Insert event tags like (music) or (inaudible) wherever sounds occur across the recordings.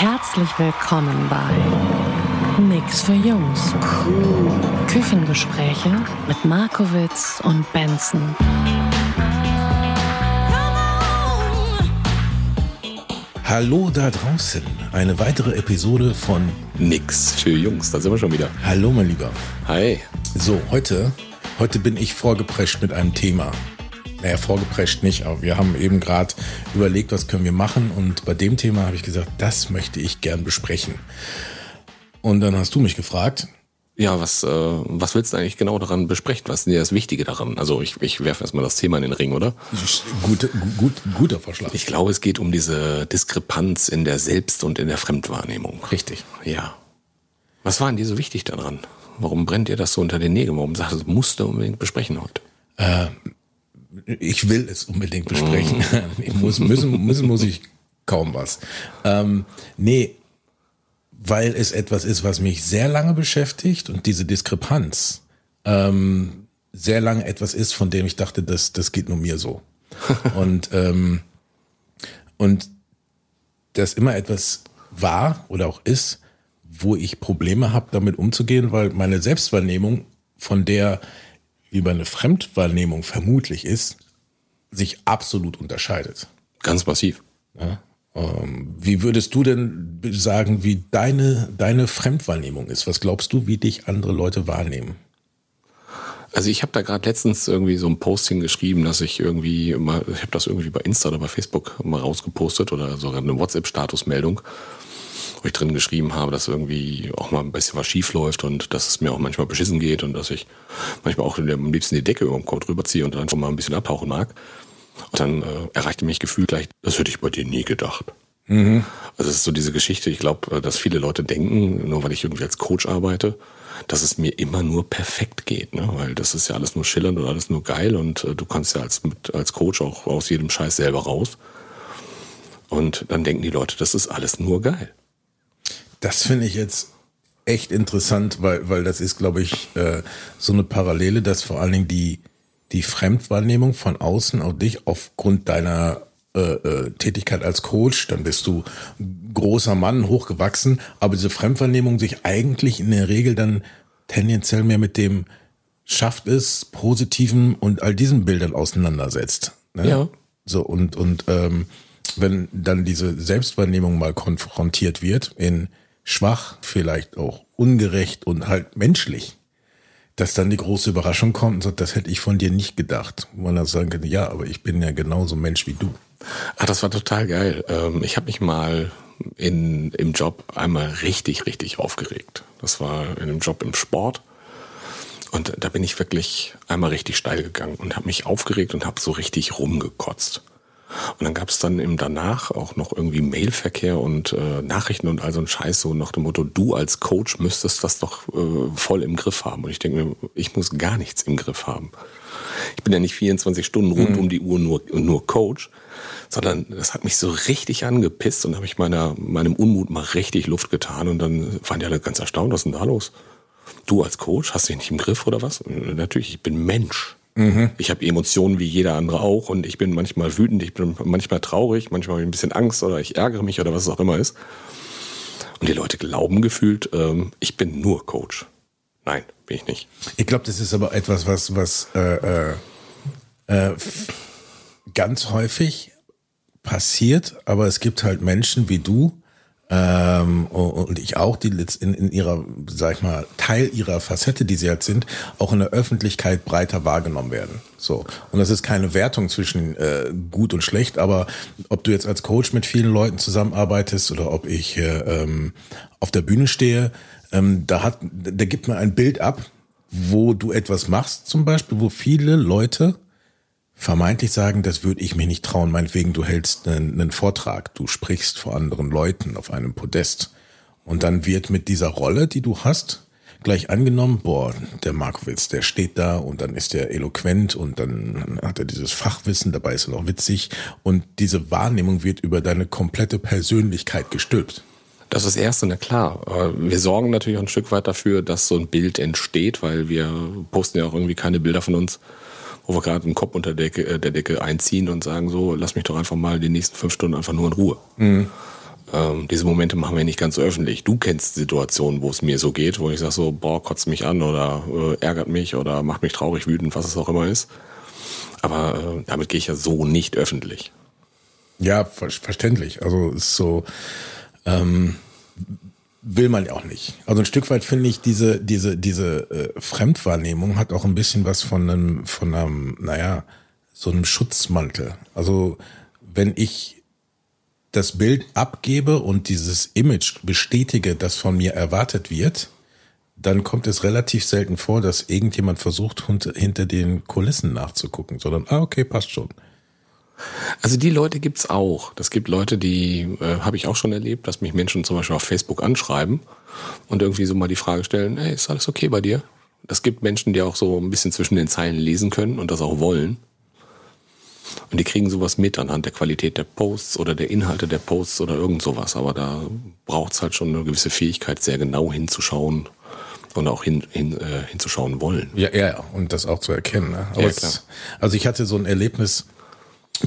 Herzlich willkommen bei Nix für Jungs. Küchengespräche mit Markowitz und Benson. Hallo da draußen. Eine weitere Episode von Nix für Jungs, da sind wir schon wieder. Hallo mein Lieber. Hi. So, heute, heute bin ich vorgeprescht mit einem Thema. Naja, vorgeprescht nicht, aber wir haben eben gerade überlegt, was können wir machen und bei dem Thema habe ich gesagt, das möchte ich gern besprechen. Und dann hast du mich gefragt, Ja, was, äh, was willst du eigentlich genau daran besprechen? Was ist denn das Wichtige daran? Also ich, ich werfe erstmal das Thema in den Ring, oder? Gute, gut, guter Vorschlag. Ich glaube, es geht um diese Diskrepanz in der Selbst- und in der Fremdwahrnehmung. Richtig. Ja. Was war denn dir so wichtig daran? Warum brennt dir das so unter den Nägeln? Warum sagst du, das musst du unbedingt besprechen heute? Ich will es unbedingt besprechen. Ich muss, müssen, müssen muss ich kaum was. Ähm, nee, weil es etwas ist, was mich sehr lange beschäftigt und diese Diskrepanz ähm, sehr lange etwas ist, von dem ich dachte, das, das geht nur mir so. (laughs) und, ähm, und das immer etwas war oder auch ist, wo ich Probleme habe, damit umzugehen, weil meine Selbstwahrnehmung, von der wie meine Fremdwahrnehmung vermutlich ist, sich absolut unterscheidet. Ganz massiv. Ähm, wie würdest du denn sagen, wie deine, deine Fremdwahrnehmung ist? Was glaubst du, wie dich andere Leute wahrnehmen? Also ich habe da gerade letztens irgendwie so ein Posting geschrieben, dass ich irgendwie mal, ich habe das irgendwie bei Insta oder bei Facebook mal rausgepostet oder sogar eine WhatsApp-Statusmeldung, wo ich drin geschrieben habe, dass irgendwie auch mal ein bisschen was schief läuft und dass es mir auch manchmal beschissen geht und dass ich manchmal auch am liebsten die Decke über dem Kopf drüber ziehe und dann schon mal ein bisschen abtauchen mag. Und dann äh, erreichte mich gefühlt gleich, das hätte ich bei dir nie gedacht. Also es ist so diese Geschichte, ich glaube, dass viele Leute denken, nur weil ich irgendwie als Coach arbeite, dass es mir immer nur perfekt geht, ne? weil das ist ja alles nur schillernd und alles nur geil und äh, du kannst ja als, mit, als Coach auch aus jedem Scheiß selber raus. Und dann denken die Leute, das ist alles nur geil. Das finde ich jetzt echt interessant, weil, weil das ist, glaube ich, äh, so eine Parallele, dass vor allen Dingen die, die Fremdwahrnehmung von außen auf dich aufgrund deiner äh, äh, Tätigkeit als Coach, dann bist du großer Mann, hochgewachsen, aber diese Fremdwahrnehmung sich eigentlich in der Regel dann tendenziell mehr mit dem schafft es, positiven und all diesen Bildern auseinandersetzt. Ne? Ja. So, und, und ähm, wenn dann diese Selbstwahrnehmung mal konfrontiert wird, in schwach, vielleicht auch ungerecht und halt menschlich, dass dann die große Überraschung kommt und sagt, das hätte ich von dir nicht gedacht. Wo man dann sagen kann, ja, aber ich bin ja genauso Mensch wie du. Ah, das war total geil. Ähm, ich habe mich mal in, im Job einmal richtig, richtig aufgeregt. Das war in einem Job im Sport. Und da bin ich wirklich einmal richtig steil gegangen und habe mich aufgeregt und habe so richtig rumgekotzt. Und dann gab es dann im danach auch noch irgendwie Mailverkehr und äh, Nachrichten und all so ein Scheiß, so nach dem Motto, du als Coach müsstest das doch äh, voll im Griff haben. Und ich denke mir, ich muss gar nichts im Griff haben. Ich bin ja nicht 24 Stunden rund um die Uhr nur, nur Coach, sondern das hat mich so richtig angepisst und habe ich meiner, meinem Unmut mal richtig Luft getan und dann waren die alle ganz erstaunt, was ist denn da los? Du als Coach hast dich nicht im Griff oder was? Natürlich, ich bin Mensch. Ich habe Emotionen wie jeder andere auch und ich bin manchmal wütend, ich bin manchmal traurig, manchmal habe ich ein bisschen Angst oder ich ärgere mich oder was es auch immer ist. Und die Leute glauben gefühlt, ähm, ich bin nur Coach. Nein, bin ich nicht. Ich glaube, das ist aber etwas, was, was äh, äh, äh, ganz häufig passiert, aber es gibt halt Menschen wie du ähm, und ich auch, die in, in ihrer, sag ich mal, Teil ihrer Facette, die sie halt sind, auch in der Öffentlichkeit breiter wahrgenommen werden. So. Und das ist keine Wertung zwischen äh, gut und schlecht, aber ob du jetzt als Coach mit vielen Leuten zusammenarbeitest oder ob ich äh, ähm, auf der Bühne stehe, ähm, da hat, da gibt man ein Bild ab, wo du etwas machst, zum Beispiel, wo viele Leute vermeintlich sagen, das würde ich mir nicht trauen, meinetwegen, du hältst einen, einen Vortrag, du sprichst vor anderen Leuten auf einem Podest. Und dann wird mit dieser Rolle, die du hast, gleich angenommen, boah, der Markowitz, der steht da und dann ist er eloquent und dann hat er dieses Fachwissen, dabei ist er noch witzig und diese Wahrnehmung wird über deine komplette Persönlichkeit gestülpt. Das ist das Erste, na klar. Wir sorgen natürlich auch ein Stück weit dafür, dass so ein Bild entsteht, weil wir posten ja auch irgendwie keine Bilder von uns, wo wir gerade einen Kopf unter der Decke, äh, der Decke einziehen und sagen so, lass mich doch einfach mal die nächsten fünf Stunden einfach nur in Ruhe. Mhm. Ähm, diese Momente machen wir nicht ganz so öffentlich. Du kennst Situationen, wo es mir so geht, wo ich sage so, boah, kotzt mich an oder äh, ärgert mich oder macht mich traurig, wütend, was es auch immer ist. Aber äh, damit gehe ich ja so nicht öffentlich. Ja, ver verständlich. Also ist so, ähm, will man ja auch nicht. Also ein Stück weit finde ich diese diese diese äh, Fremdwahrnehmung hat auch ein bisschen was von einem von einem naja so einem Schutzmantel. Also wenn ich das Bild abgebe und dieses Image bestätige, das von mir erwartet wird, dann kommt es relativ selten vor, dass irgendjemand versucht, hinter den Kulissen nachzugucken, sondern, ah, okay, passt schon. Also die Leute gibt's auch. Das gibt Leute, die äh, habe ich auch schon erlebt, dass mich Menschen zum Beispiel auf Facebook anschreiben und irgendwie so mal die Frage stellen, hey, ist alles okay bei dir? Das gibt Menschen, die auch so ein bisschen zwischen den Zeilen lesen können und das auch wollen. Und die kriegen sowas mit anhand der Qualität der Posts oder der Inhalte der Posts oder irgend sowas. Aber da braucht's halt schon eine gewisse Fähigkeit, sehr genau hinzuschauen und auch hin, hin, äh, hinzuschauen wollen. Ja, ja, und das auch zu erkennen. Ne? Ja, es, also ich hatte so ein Erlebnis,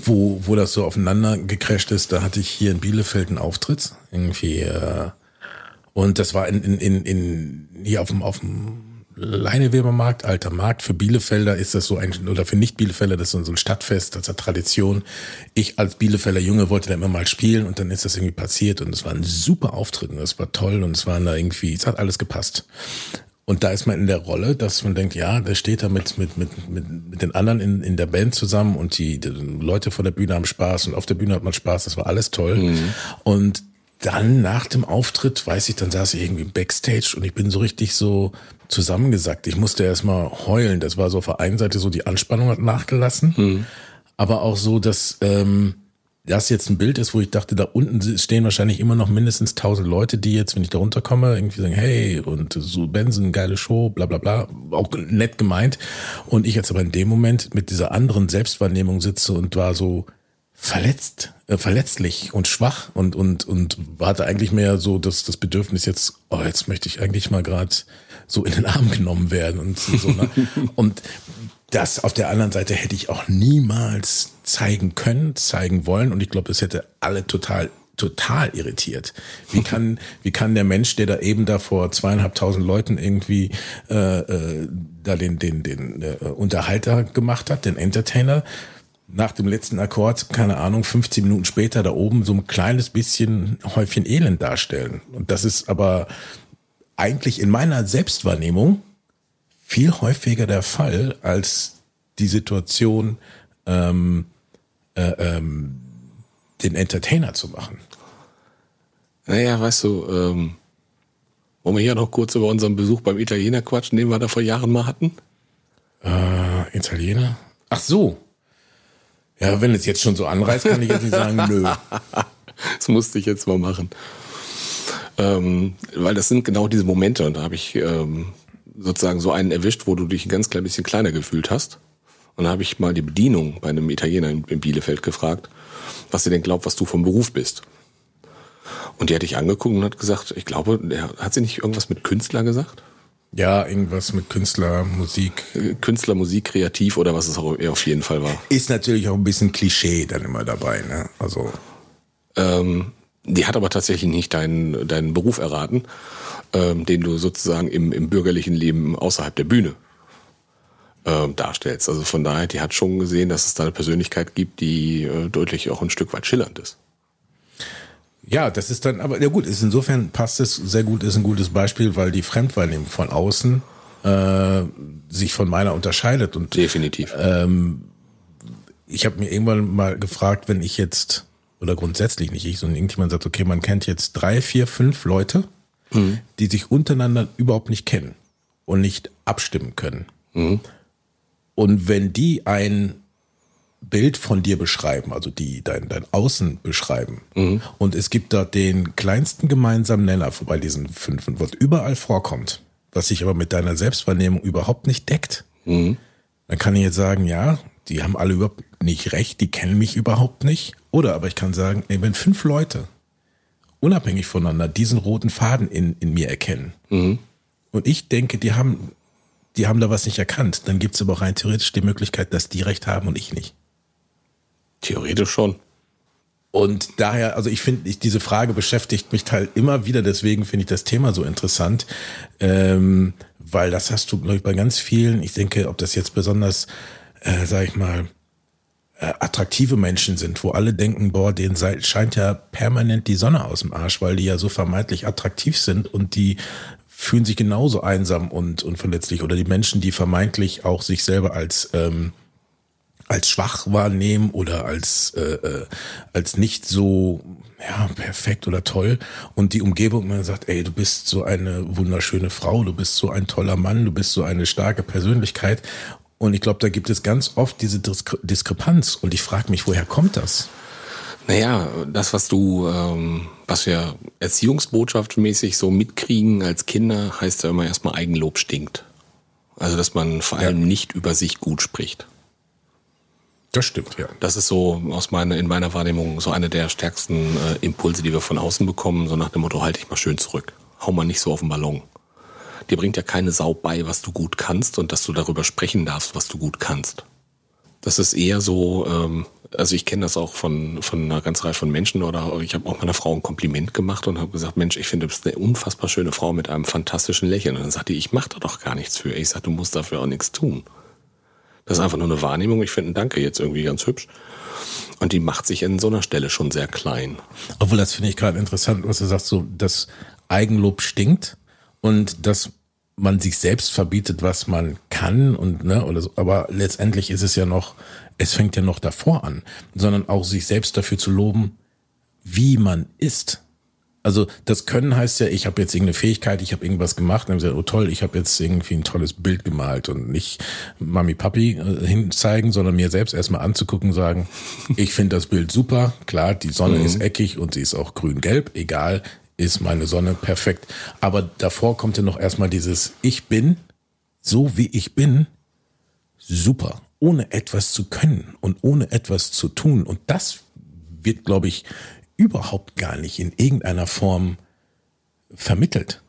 wo, wo das so aufeinander gecrasht ist. Da hatte ich hier in Bielefeld einen Auftritt. Irgendwie, äh, und das war in, in, in, in hier auf dem, auf dem Leinewebermarkt, alter Markt. Für Bielefelder ist das so ein, oder für Nicht-Bielefelder, das ist so ein Stadtfest, das hat Tradition. Ich als Bielefelder Junge wollte da immer mal spielen und dann ist das irgendwie passiert und es war ein super Auftritt und das war toll und es waren da irgendwie, es hat alles gepasst. Und da ist man in der Rolle, dass man denkt, ja, der steht da mit, mit, mit, mit, mit den anderen in, in der Band zusammen und die, die Leute von der Bühne haben Spaß und auf der Bühne hat man Spaß, das war alles toll. Mhm. Und dann nach dem Auftritt, weiß ich, dann saß ich irgendwie Backstage und ich bin so richtig so zusammengesackt. Ich musste erst mal heulen. Das war so auf der einen Seite so, die Anspannung hat nachgelassen, mhm. aber auch so, dass ähm, das jetzt ein Bild ist, wo ich dachte, da unten stehen wahrscheinlich immer noch mindestens tausend Leute, die jetzt, wenn ich da runterkomme, irgendwie sagen, hey, und so Benson, geile Show, bla bla bla, auch nett gemeint. Und ich jetzt aber in dem Moment mit dieser anderen Selbstwahrnehmung sitze und war so, verletzt, äh, verletzlich und schwach und und und hatte eigentlich mehr so das das Bedürfnis jetzt, oh jetzt möchte ich eigentlich mal gerade so in den Arm genommen werden und so ne? (laughs) und das auf der anderen Seite hätte ich auch niemals zeigen können, zeigen wollen und ich glaube, das hätte alle total total irritiert. Wie (laughs) kann, wie kann der Mensch, der da eben da vor zweieinhalbtausend Leuten irgendwie äh, äh, da den, den, den äh, Unterhalter gemacht hat, den Entertainer, nach dem letzten Akkord, keine Ahnung, 15 Minuten später da oben so ein kleines bisschen Häufchen Elend darstellen. Und das ist aber eigentlich in meiner Selbstwahrnehmung viel häufiger der Fall als die Situation, ähm, äh, ähm, den Entertainer zu machen. Naja, weißt du, ähm, wollen wir hier noch kurz über unseren Besuch beim Italiener quatschen, den wir da vor Jahren mal hatten? Äh, Italiener? Ach so. Ja, wenn es jetzt schon so anreißt, kann ich jetzt nicht sagen, nö. (laughs) das musste ich jetzt mal machen. Ähm, weil das sind genau diese Momente und da habe ich ähm, sozusagen so einen erwischt, wo du dich ein ganz klein bisschen kleiner gefühlt hast. Und da habe ich mal die Bedienung bei einem Italiener in, in Bielefeld gefragt, was sie denn glaubt, was du vom Beruf bist. Und die hat dich angeguckt und hat gesagt, ich glaube, hat sie nicht irgendwas mit Künstler gesagt? Ja, irgendwas mit Künstler, Musik. Künstler, Musik, kreativ oder was es auch auf jeden Fall war. Ist natürlich auch ein bisschen Klischee dann immer dabei, ne? Also. Ähm, die hat aber tatsächlich nicht deinen, deinen Beruf erraten, ähm, den du sozusagen im, im bürgerlichen Leben außerhalb der Bühne ähm, darstellst. Also von daher, die hat schon gesehen, dass es da eine Persönlichkeit gibt, die äh, deutlich auch ein Stück weit schillernd ist. Ja, das ist dann, aber ja gut, ist insofern passt es sehr gut, ist ein gutes Beispiel, weil die Fremdwahrnehmung von außen äh, sich von meiner unterscheidet. Und definitiv. Ähm, ich habe mir irgendwann mal gefragt, wenn ich jetzt oder grundsätzlich nicht ich, sondern irgendjemand sagt, okay, man kennt jetzt drei, vier, fünf Leute, mhm. die sich untereinander überhaupt nicht kennen und nicht abstimmen können. Mhm. Und wenn die ein Bild von dir beschreiben, also die dein, dein Außen beschreiben. Und es gibt da den kleinsten gemeinsamen Nenner bei diesen fünf, was überall vorkommt, was sich aber mit deiner Selbstwahrnehmung überhaupt nicht deckt. Dann kann ich jetzt sagen, ja, die haben alle überhaupt nicht recht, die kennen mich überhaupt nicht. Oder aber ich kann sagen, ey, wenn fünf Leute unabhängig voneinander diesen roten Faden in, in mir erkennen und ich denke, die haben, die haben da was nicht erkannt, dann gibt es aber auch rein theoretisch die Möglichkeit, dass die recht haben und ich nicht. Theoretisch schon. Und daher, also ich finde, ich, diese Frage beschäftigt mich halt immer wieder, deswegen finde ich das Thema so interessant, ähm, weil das hast du, glaube ich, bei ganz vielen, ich denke, ob das jetzt besonders, äh, sag ich mal, äh, attraktive Menschen sind, wo alle denken, boah, denen scheint ja permanent die Sonne aus dem Arsch, weil die ja so vermeintlich attraktiv sind und die fühlen sich genauso einsam und, und verletzlich. Oder die Menschen, die vermeintlich auch sich selber als ähm, als schwach wahrnehmen oder als äh, äh, als nicht so ja perfekt oder toll und die Umgebung man sagt ey du bist so eine wunderschöne Frau du bist so ein toller Mann du bist so eine starke Persönlichkeit und ich glaube da gibt es ganz oft diese Diskre Diskrepanz und ich frage mich woher kommt das Naja, das, was du, ähm, was wir erziehungsbotschaftsmäßig so mitkriegen als Kinder, heißt ja immer erstmal Eigenlob stinkt. Also, dass man vor allem nicht über sich gut spricht. das stimmt ja Das ist so aus meiner, in meiner Wahrnehmung so eine der stärksten äh, Impulse, die wir von außen bekommen, so nach dem Motto, halt dich mal schön zurück. Hau mal nicht so auf den Ballon. Dir bringt ja keine Sau bei, was du gut kannst und dass du darüber sprechen darfst, was du gut kannst. Das ist eher so, ähm, also ich kenne das auch von, von einer ganzen Reihe von Menschen oder ich habe auch meiner Frau ein Kompliment gemacht und habe gesagt, Mensch, ich finde, du bist eine unfassbar schöne Frau mit einem fantastischen Lächeln. Und dann sagt die, ich mache da doch gar nichts für. Ich sage, du musst dafür auch nichts tun. Das ist einfach nur eine Wahrnehmung. Ich finde ein Danke jetzt irgendwie ganz hübsch. Und die macht sich an so einer Stelle schon sehr klein. Obwohl, das finde ich gerade interessant, was du sagst, so, dass Eigenlob stinkt und dass man sich selbst verbietet, was man kann und, ne, oder so. Aber letztendlich ist es ja noch, es fängt ja noch davor an, sondern auch sich selbst dafür zu loben, wie man ist. Also das Können heißt ja, ich habe jetzt irgendeine Fähigkeit, ich habe irgendwas gemacht, und dann gesagt, oh toll, ich habe jetzt irgendwie ein tolles Bild gemalt und nicht Mami Papi äh, hinzeigen, sondern mir selbst erstmal anzugucken, sagen, (laughs) ich finde das Bild super, klar, die Sonne ist eckig und sie ist auch grün-gelb, egal, ist meine Sonne perfekt. Aber davor kommt ja noch erstmal dieses Ich bin, so wie ich bin, super, ohne etwas zu können und ohne etwas zu tun. Und das wird, glaube ich, überhaupt gar nicht in irgendeiner Form vermittelt.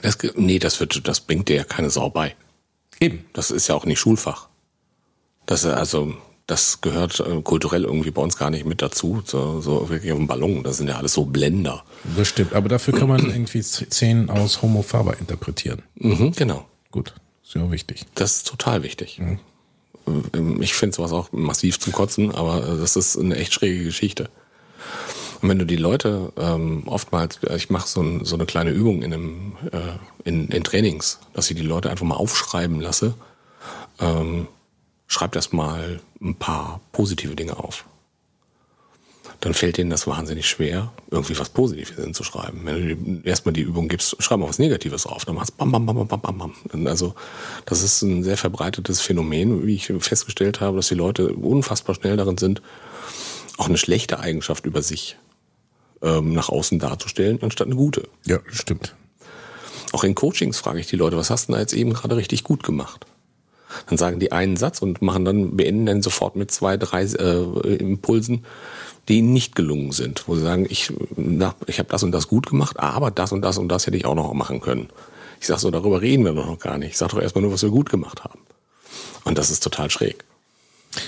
Das, nee, das wird, das bringt dir ja keine Sau bei. Eben. Das ist ja auch nicht Schulfach. Das, also, das gehört äh, kulturell irgendwie bei uns gar nicht mit dazu. So, so wirklich auf dem Ballon. Das sind ja alles so Blender. Das stimmt. Aber dafür kann man irgendwie Szenen aus Homo Faber interpretieren. Mhm, genau. Gut, ist ja wichtig. Das ist total wichtig. Ähm, Ich finde sowas auch massiv zum Kotzen, aber äh, das ist eine echt schräge Geschichte. Und wenn du die Leute ähm, oftmals, äh, ich mache so, ein, so eine kleine Übung in, einem, äh, in, in Trainings, dass ich die Leute einfach mal aufschreiben lasse, ähm, schreib erst mal ein paar positive Dinge auf. Dann fällt denen das wahnsinnig schwer, irgendwie was Positives hinzuschreiben. Wenn du erstmal die Übung gibst, schreib mal was Negatives auf, dann machst du bam, bam, bam, bam, bam, bam. Also, das ist ein sehr verbreitetes Phänomen, wie ich festgestellt habe, dass die Leute unfassbar schnell darin sind, auch eine schlechte Eigenschaft über sich ähm, nach außen darzustellen, anstatt eine gute. Ja, stimmt. Auch in Coachings frage ich die Leute, was hast du da jetzt eben gerade richtig gut gemacht? Dann sagen die einen Satz und machen dann, beenden dann sofort mit zwei, drei äh, Impulsen, die ihnen nicht gelungen sind, wo sie sagen, ich, ich habe das und das gut gemacht, aber das und das und das hätte ich auch noch machen können. Ich sage so, darüber reden wir noch gar nicht. Ich sage doch erstmal nur, was wir gut gemacht haben. Und das ist total schräg.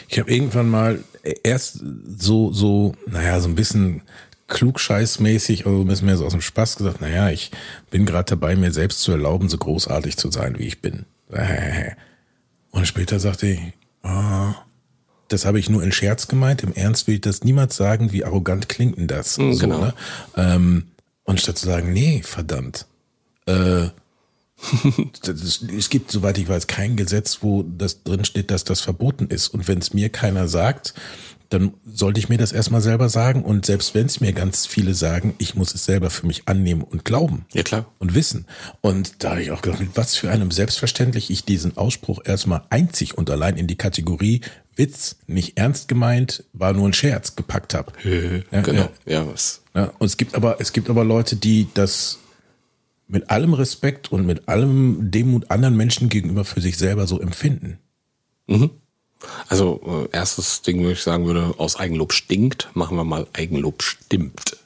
Ich habe irgendwann mal erst so, so, naja, so ein bisschen klugscheißmäßig, also ein bisschen mehr so aus dem Spaß gesagt, naja, ich bin gerade dabei, mir selbst zu erlauben, so großartig zu sein, wie ich bin. (laughs) Und später sagte ich, ah, das habe ich nur in Scherz gemeint, im Ernst will ich das niemals sagen, wie arrogant klingt denn das? Mhm, so, genau. ne? ähm, und statt zu sagen, nee, verdammt, äh, (laughs) das es gibt, soweit ich weiß, kein Gesetz, wo das drin steht, dass das verboten ist. Und wenn es mir keiner sagt, dann sollte ich mir das erstmal selber sagen. Und selbst wenn es mir ganz viele sagen, ich muss es selber für mich annehmen und glauben. Ja, klar. Und wissen. Und da habe ich auch gedacht, mit was für einem selbstverständlich ich diesen Ausspruch erstmal einzig und allein in die Kategorie Witz, nicht ernst gemeint, war nur ein Scherz gepackt habe. Ja, genau. Ja, was. Ja, und es gibt aber, es gibt aber Leute, die das mit allem Respekt und mit allem Demut anderen Menschen gegenüber für sich selber so empfinden. Also äh, erstes Ding, wo ich sagen würde, aus Eigenlob stinkt, machen wir mal Eigenlob stimmt.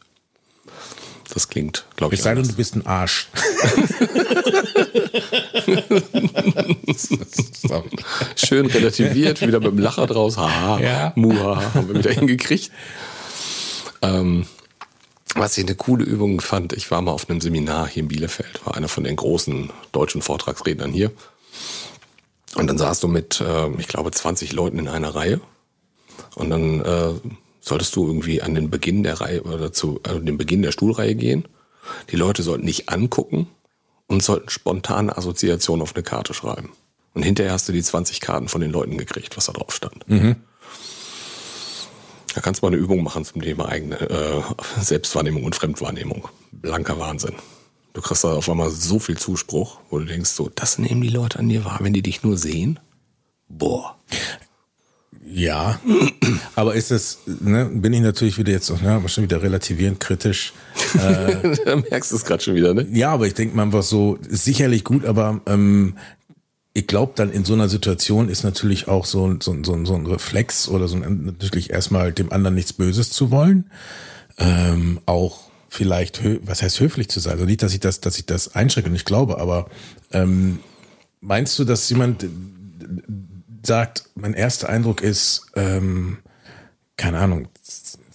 Das klingt, glaube ich. Es sei denn, du bist ein Arsch. (laughs) Schön relativiert, wieder mit dem Lacher draus. Haha, Ja. muha, haben wir wieder hingekriegt. Ähm, was ich eine coole Übung fand, ich war mal auf einem Seminar hier in Bielefeld, war einer von den großen deutschen Vortragsrednern hier. Und dann saßt du mit, äh, ich glaube, 20 Leuten in einer Reihe. Und dann äh, solltest du irgendwie an den Beginn der Reihe oder zu äh, den Beginn der Stuhlreihe gehen. Die Leute sollten dich angucken und sollten spontane Assoziationen auf eine Karte schreiben. Und hinterher hast du die 20 Karten von den Leuten gekriegt, was da drauf stand. Da kannst du mal eine Übung machen zum Thema eigene äh, Selbstwahrnehmung und Fremdwahrnehmung. Blanker Wahnsinn. Du kriegst da auf einmal so viel Zuspruch, wo du denkst, so, das nehmen die Leute an dir wahr, wenn die dich nur sehen. Boah. Ja, aber ist es, ne, bin ich natürlich wieder jetzt, ne, aber schon wieder relativierend kritisch. (laughs) da merkst du es gerade schon wieder, ne? Ja, aber ich denke mal einfach so, sicherlich gut, aber ähm, ich glaube dann in so einer Situation ist natürlich auch so, so, so, so ein Reflex oder so ein, natürlich erstmal dem anderen nichts Böses zu wollen. Ähm, auch vielleicht, was heißt höflich zu sein? Also nicht, dass ich das, dass ich das einschränke und ich glaube, aber ähm, meinst du, dass jemand sagt, mein erster Eindruck ist, ähm, keine Ahnung,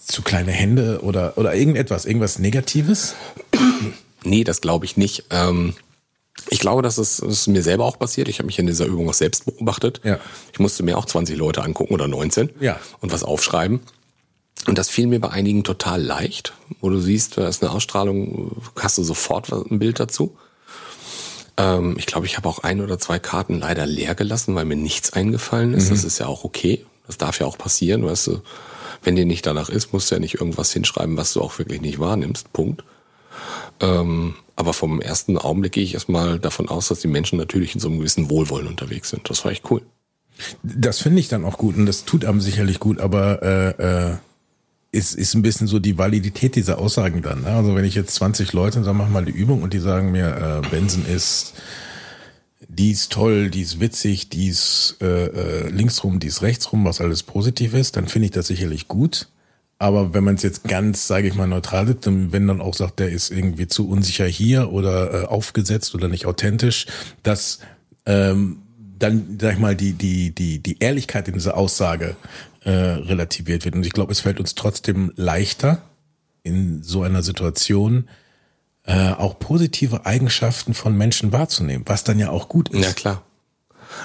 zu kleine Hände oder, oder irgendetwas, irgendwas Negatives? Nee, das glaube ich nicht. Ähm, ich glaube, dass es, ist mir selber auch passiert. Ich habe mich in dieser Übung auch selbst beobachtet. Ja. Ich musste mir auch 20 Leute angucken oder 19 Ja. und was aufschreiben. Und das fiel mir bei einigen total leicht, wo du siehst, da ist eine Ausstrahlung, hast du sofort ein Bild dazu. Ähm, ich glaube, ich habe auch ein oder zwei Karten leider leer gelassen, weil mir nichts eingefallen ist. Das ist ja auch okay. Das darf ja auch passieren, weißt du. Wenn dir nicht danach ist, musst du ja nicht irgendwas hinschreiben, was du auch wirklich nicht wahrnimmst. Punkt. Ähm, aber vom ersten Augenblick gehe ich erstmal davon aus, dass die Menschen natürlich in so einem gewissen Wohlwollen unterwegs sind. Das war echt cool. Das finde ich dann auch gut und das tut einem sicherlich gut, aber äh, äh, ist, ist ein bisschen so die Validität dieser Aussagen dann. Ne? Also wenn ich jetzt 20 Leute sage, mach mal die Übung und die sagen mir, äh, Benson ist, die ist toll, die ist witzig, die ist äh, äh, linksrum, die ist rechtsrum, was alles positiv ist, dann finde ich das sicherlich gut. Aber wenn man es jetzt ganz, sage ich mal, neutral sieht, dann wenn dann auch sagt, der ist irgendwie zu unsicher hier oder äh, aufgesetzt oder nicht authentisch, dass ähm, dann, sag ich mal, die, die, die, die Ehrlichkeit in dieser Aussage äh, relativiert wird. Und ich glaube, es fällt uns trotzdem leichter, in so einer Situation äh, auch positive Eigenschaften von Menschen wahrzunehmen, was dann ja auch gut ist. Ja, klar.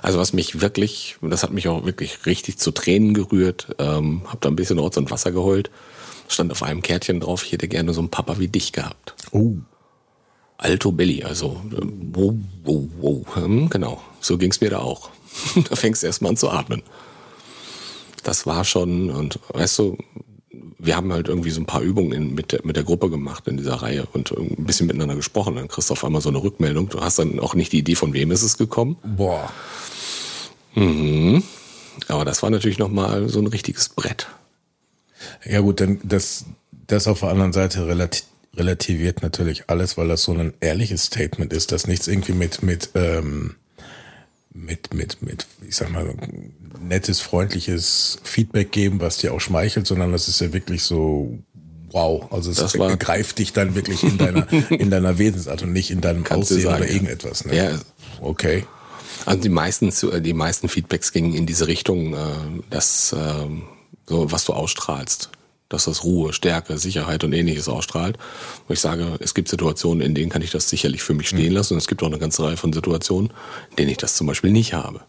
Also was mich wirklich, das hat mich auch wirklich richtig zu Tränen gerührt, ähm, hab da ein bisschen Orts und Wasser geheult, stand auf einem Kärtchen drauf, ich hätte gerne so einen Papa wie dich gehabt. Oh, Alto Belly, also äh, wow, wow, wow. Hm, genau, so ging's mir da auch. (laughs) da fängst du erstmal an zu atmen. Das war schon, und weißt du, wir haben halt irgendwie so ein paar Übungen in, mit, der, mit der Gruppe gemacht in dieser Reihe und ein bisschen miteinander gesprochen. Dann kriegst du auf einmal so eine Rückmeldung. Du hast dann auch nicht die Idee, von wem ist es gekommen. boah. Aber das war natürlich nochmal so ein richtiges Brett. Ja gut, dann das, das auf der anderen Seite relati relativiert natürlich alles, weil das so ein ehrliches Statement ist, dass nichts irgendwie mit mit ähm, mit mit mit ich sag mal nettes freundliches Feedback geben, was dir auch schmeichelt, sondern das ist ja wirklich so wow, also es Das greift dich dann wirklich in deiner in deiner Wesensart und nicht in deinem Kannst Aussehen sagen, oder irgendetwas. Ne? Ja. Okay. Also die meisten, zu- die meisten Feedbacks gingen in diese Richtung, äh, dass ähm, so was du ausstrahlst, dass das Ruhe, Stärke, Sicherheit und ähnliches ausstrahlt. Wo ich sage, es gibt Situationen, in denen kann ich das sicherlich für mich stehen lassen und es gibt auch eine ganze Reihe von Situationen, in denen ich das zum Beispiel nicht habe.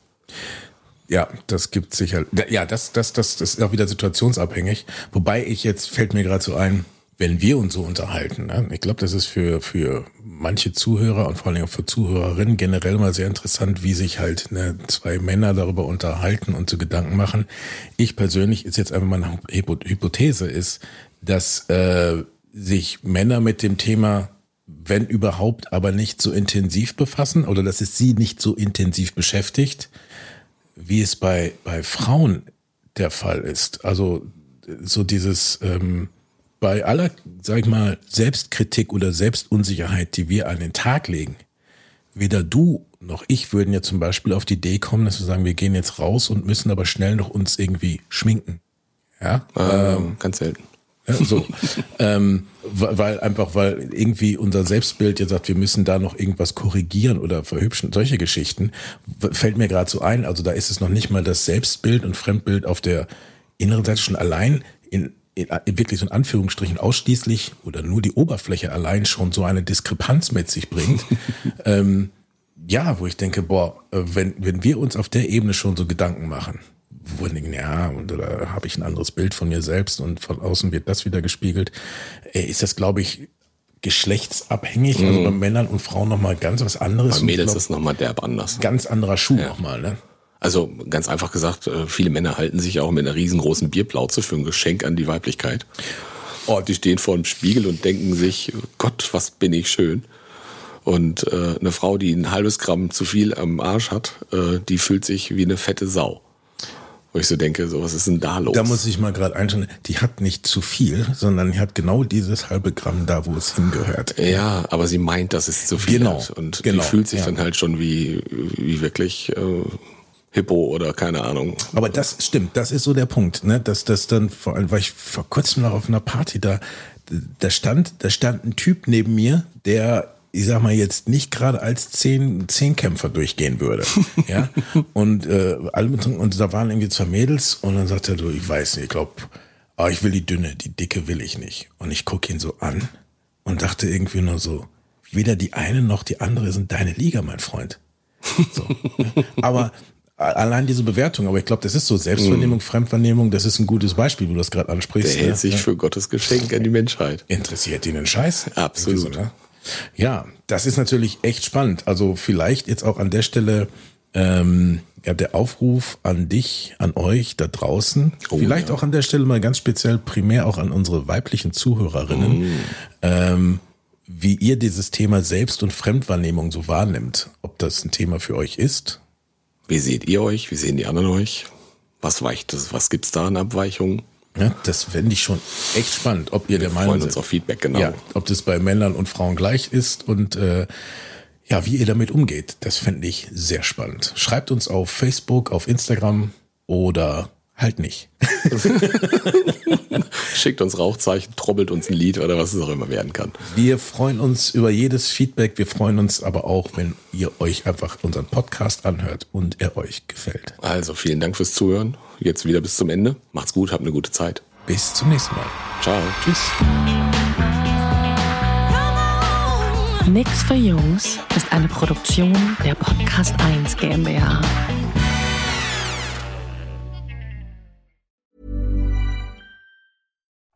Ja, das gibt sicher. Ja, das, das, das, das ist auch wieder situationsabhängig. Wobei ich jetzt fällt mir gerade so ein, wenn wir uns so unterhalten. Ne? Ich glaube, das ist für für manche Zuhörer und vor allem auch für Zuhörerinnen generell mal sehr interessant, wie sich halt ne, zwei Männer darüber unterhalten und so Gedanken machen. Ich persönlich ist jetzt einfach mal eine Hypo- Hypothese ist, dass äh, sich Männer mit dem Thema wenn überhaupt, aber nicht so intensiv befassen oder dass es sie nicht so intensiv beschäftigt, wie es bei, bei Frauen der Fall ist. Also so dieses ähm, bei aller, sag ich mal, Selbstkritik oder Selbstunsicherheit, die wir an den Tag legen, weder du noch ich würden ja zum Beispiel auf die Idee kommen, dass wir sagen, wir gehen jetzt raus und müssen aber schnell noch uns irgendwie schminken. Ja, ähm, ganz selten. Ja, so, (laughs) ähm, weil einfach, weil irgendwie unser Selbstbild ja sagt, wir müssen da noch irgendwas korrigieren oder verhübschen, solche Geschichten, fällt mir gerade so ein. Also da ist es noch nicht mal das Selbstbild und Fremdbild auf der inneren Seite schon allein in, in, in wirklich so in Anführungsstrichen ausschließlich oder nur die Oberfläche allein schon so eine Diskrepanz mit sich bringt. (laughs) ähm, ja, wo ich denke, boah, äh, wenn, wenn wir uns auf der Ebene schon so Gedanken machen, wo wir denken, ja, und oder habe ich ein anderes Bild von mir selbst und von außen wird das wieder gespiegelt, äh, ist das, glaube ich, geschlechtsabhängig, also mhm. bei Männern und Frauen nochmal ganz was anderes. Bei Mädels glaub, ist nochmal derb anders. Ganz anderer Schuh ja. nochmal, ne? Also ganz einfach gesagt, äh, viele Männer halten sich auch mit einer riesengroßen Bierplauze für ein Geschenk an die Weiblichkeit. Oh, die stehen vor dem Spiegel und denken sich, Gott, was bin ich schön. Und äh, eine Frau, die ein halbes Gramm zu viel am Arsch hat, äh, die fühlt sich wie eine fette Sau. Wo ich so denke, so was ist denn da los? Da muss ich mal gerade einstellen, die hat nicht zu viel, sondern die hat genau dieses halbe Gramm da, wo es hingehört. Ja, aber sie meint, dass es zu viel genau, hat. Und genau, die fühlt sich ja. dann halt schon wie, wie wirklich äh, Hippo oder keine Ahnung. Aber das stimmt, das ist so der Punkt, ne? Dass das dann vor allem, weil ich vor kurzem noch auf einer Party da, da stand, da stand ein Typ neben mir, der ich sag mal jetzt nicht gerade als zehn Zehnkämpfer durchgehen würde, (laughs) ja und äh, und da waren irgendwie zwei Mädels und dann sagt er du ich weiß nicht ich glaube oh, ich will die dünne die dicke will ich nicht und ich gucke ihn so an und dachte irgendwie nur so weder die eine noch die andere sind deine Liga mein Freund so, ja? aber allein diese Bewertung, aber ich glaube, das ist so Selbstvernehmung, mm. Fremdvernehmung, das ist ein gutes Beispiel, wo du das gerade ansprichst. Der hält sich ja. für Gottes Geschenk an die Menschheit. Interessiert ihn ein Scheiß? (laughs) Absolut. So, ne? Ja, das ist natürlich echt spannend. Also vielleicht jetzt auch an der Stelle ähm, ja, der Aufruf an dich, an euch da draußen. Oh, vielleicht ja. auch an der Stelle mal ganz speziell primär auch an unsere weiblichen Zuhörerinnen. Mm. Ähm, wie ihr dieses Thema Selbst- und Fremdwahrnehmung so wahrnimmt. Ob das ein Thema für euch ist, wie seht ihr euch? Wie sehen die anderen euch? Was weicht das? Was gibt's da an Abweichungen? Ja, das fände ich schon echt spannend, ob ihr Wir der Meinung seid. uns auf Feedback, genau. Ja, ob das bei Männern und Frauen gleich ist und äh, ja, wie ihr damit umgeht. Das fände ich sehr spannend. Schreibt uns auf Facebook, auf Instagram oder halt nicht. (laughs) Schickt uns Rauchzeichen, trommelt uns ein Lied oder was es auch immer werden kann. Wir freuen uns über jedes Feedback. Wir freuen uns aber auch, wenn ihr euch einfach unseren Podcast anhört und er euch gefällt. Also vielen Dank fürs Zuhören. Jetzt wieder bis zum Ende. Macht's gut, habt eine gute Zeit. Bis zum nächsten Mal. Ciao. Tschüss. Nix für Jungs ist eine Produktion der Podcast 1 GmbH.